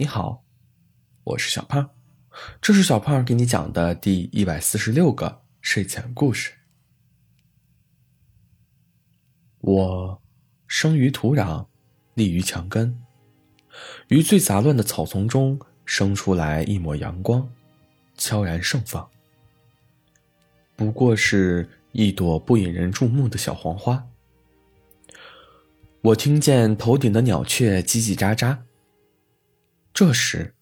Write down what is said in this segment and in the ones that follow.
你好，我是小胖，这是小胖给你讲的第一百四十六个睡前故事。我生于土壤，立于墙根，于最杂乱的草丛中生出来一抹阳光，悄然盛放。不过是一朵不引人注目的小黄花。我听见头顶的鸟雀叽叽喳喳。这时，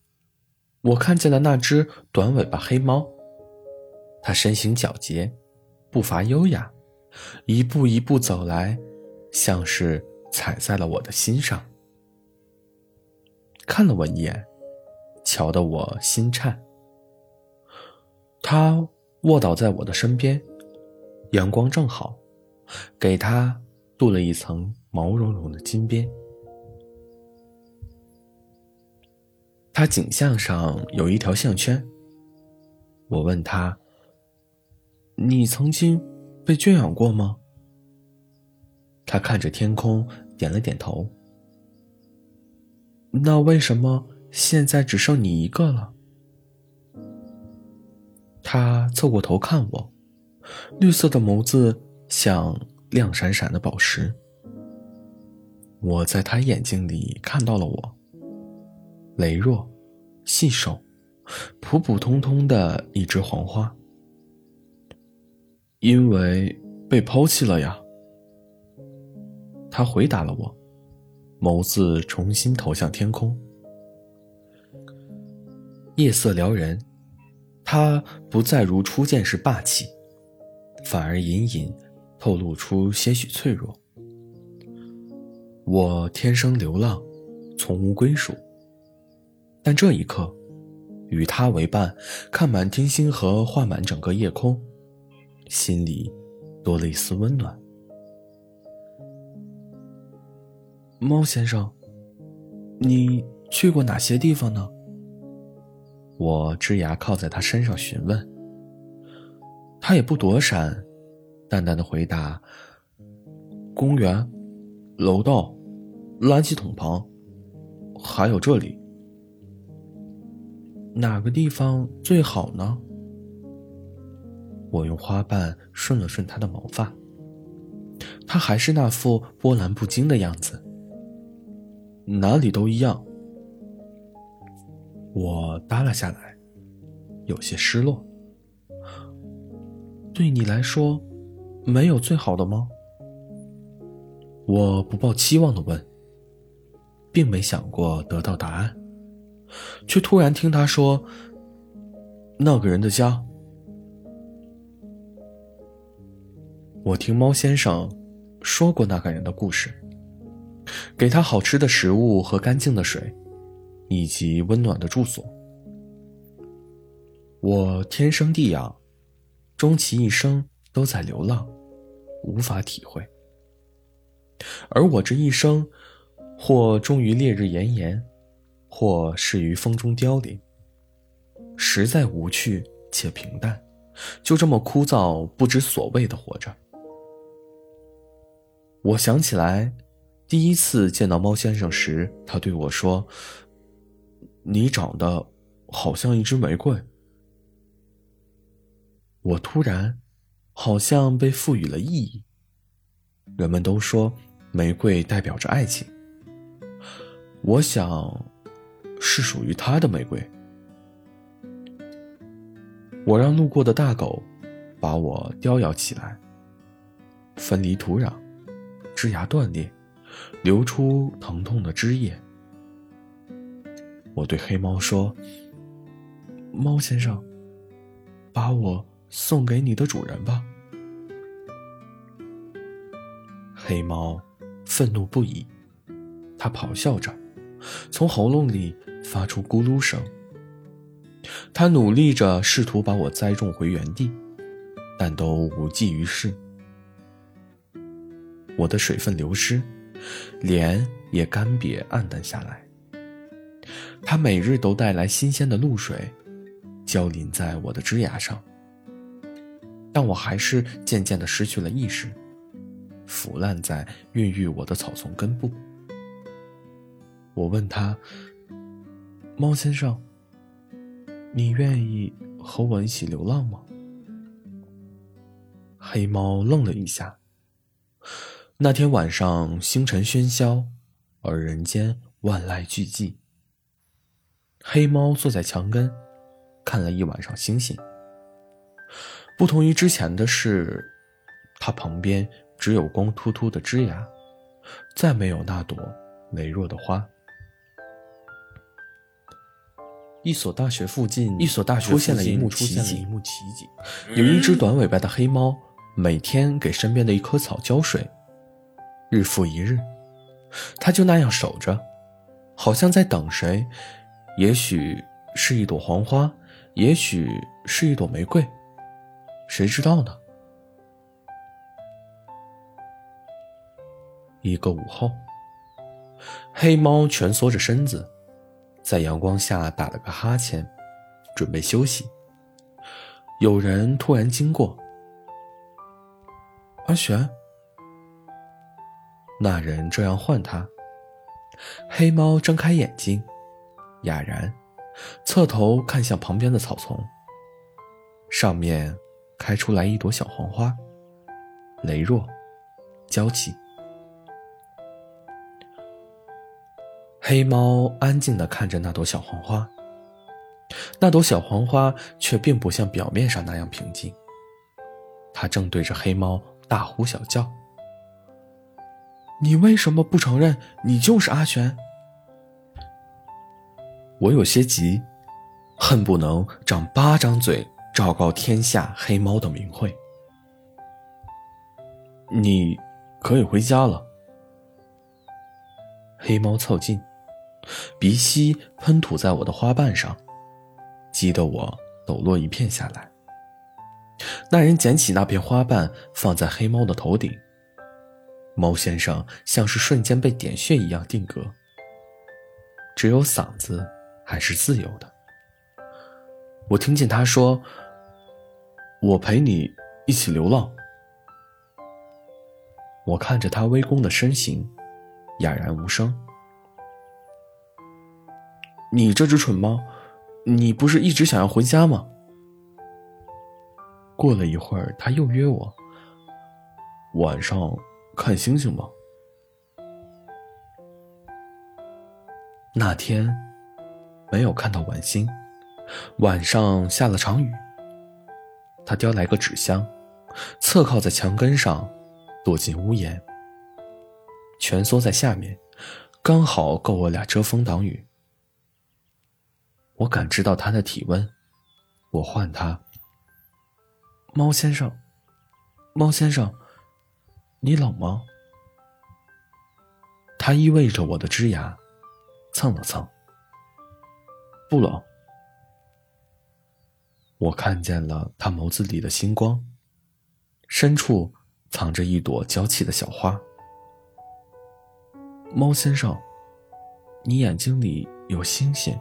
我看见了那只短尾巴黑猫。它身形矫洁，步伐优雅，一步一步走来，像是踩在了我的心上。看了我一眼，瞧得我心颤。它卧倒在我的身边，阳光正好，给它镀了一层毛茸茸的金边。他颈项上有一条项圈。我问他：“你曾经被圈养过吗？”他看着天空，点了点头。那为什么现在只剩你一个了？他凑过头看我，绿色的眸子像亮闪闪的宝石。我在他眼睛里看到了我。羸弱、细瘦、普普通通的一枝黄花，因为被抛弃了呀。他回答了我，眸子重新投向天空。夜色撩人，他不再如初见时霸气，反而隐隐透露出些许脆弱。我天生流浪，从无归属。但这一刻，与他为伴，看满天星河，画满整个夜空，心里多了一丝温暖。猫先生，你去过哪些地方呢？我枝牙靠在他身上询问。他也不躲闪，淡淡的回答：“公园、楼道、垃圾桶旁，还有这里。”哪个地方最好呢？我用花瓣顺了顺他的毛发，他还是那副波澜不惊的样子。哪里都一样。我耷拉下来，有些失落。对你来说，没有最好的吗？我不抱期望的问，并没想过得到答案。却突然听他说：“那个人的家。”我听猫先生说过那个人的故事，给他好吃的食物和干净的水，以及温暖的住所。我天生地养，终其一生都在流浪，无法体会。而我这一生，或终于烈日炎炎。或是于风中凋零，实在无趣且平淡，就这么枯燥不知所谓的活着。我想起来，第一次见到猫先生时，他对我说：“你长得好像一只玫瑰。”我突然好像被赋予了意义。人们都说玫瑰代表着爱情，我想。是属于他的玫瑰。我让路过的大狗把我叼咬起来，分离土壤，枝芽断裂，流出疼痛的汁液。我对黑猫说：“猫先生，把我送给你的主人吧。”黑猫愤怒不已，它咆哮着，从喉咙里。发出咕噜声。他努力着试图把我栽种回原地，但都无济于事。我的水分流失，脸也干瘪暗淡下来。他每日都带来新鲜的露水，浇淋在我的枝芽上，但我还是渐渐的失去了意识，腐烂在孕育我的草丛根部。我问他。猫先生，你愿意和我一起流浪吗？”黑猫愣了一下。那天晚上，星辰喧嚣，而人间万籁俱寂。黑猫坐在墙根，看了一晚上星星。不同于之前的是，它旁边只有光秃秃的枝桠，再没有那朵羸弱的花。一所大学附近，一所大学出现了一幕奇景。有一只短尾巴的黑猫，每天给身边的一棵草浇水，日复一日，它就那样守着，好像在等谁。也许是一朵黄花，也许是一朵玫瑰，谁知道呢？一个午后，黑猫蜷缩着身子，在阳光下打了个哈欠，准备休息。有人突然经过，阿玄。那人这样唤他，黑猫睁开眼睛。哑然，侧头看向旁边的草丛，上面开出来一朵小黄花，羸弱，娇气。黑猫安静的看着那朵小黄花，那朵小黄花却并不像表面上那样平静，它正对着黑猫大呼小叫：“你为什么不承认你就是阿玄？”我有些急，恨不能长八张嘴昭告天下黑猫的名讳。你可以回家了。黑猫凑近，鼻息喷吐在我的花瓣上，激得我抖落一片下来。那人捡起那片花瓣，放在黑猫的头顶。猫先生像是瞬间被点穴一样定格，只有嗓子。还是自由的。我听见他说：“我陪你一起流浪。”我看着他微弓的身形，哑然无声。你这只蠢猫，你不是一直想要回家吗？过了一会儿，他又约我晚上看星星吧。那天。没有看到晚星，晚上下了场雨。他叼来个纸箱，侧靠在墙根上，躲进屋檐，蜷缩在下面，刚好够我俩遮风挡雨。我感知到他的体温，我唤他：“猫先生，猫先生，你冷吗？”他依偎着我的枝芽，蹭了蹭。不冷。我看见了他眸子里的星光，深处藏着一朵娇气的小花。猫先生，你眼睛里有星星。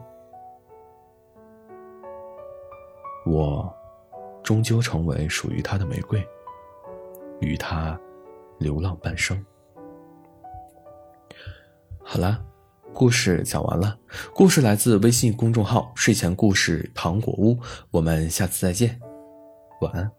我终究成为属于他的玫瑰，与他流浪半生。好了。故事讲完了，故事来自微信公众号“睡前故事糖果屋”，我们下次再见，晚安。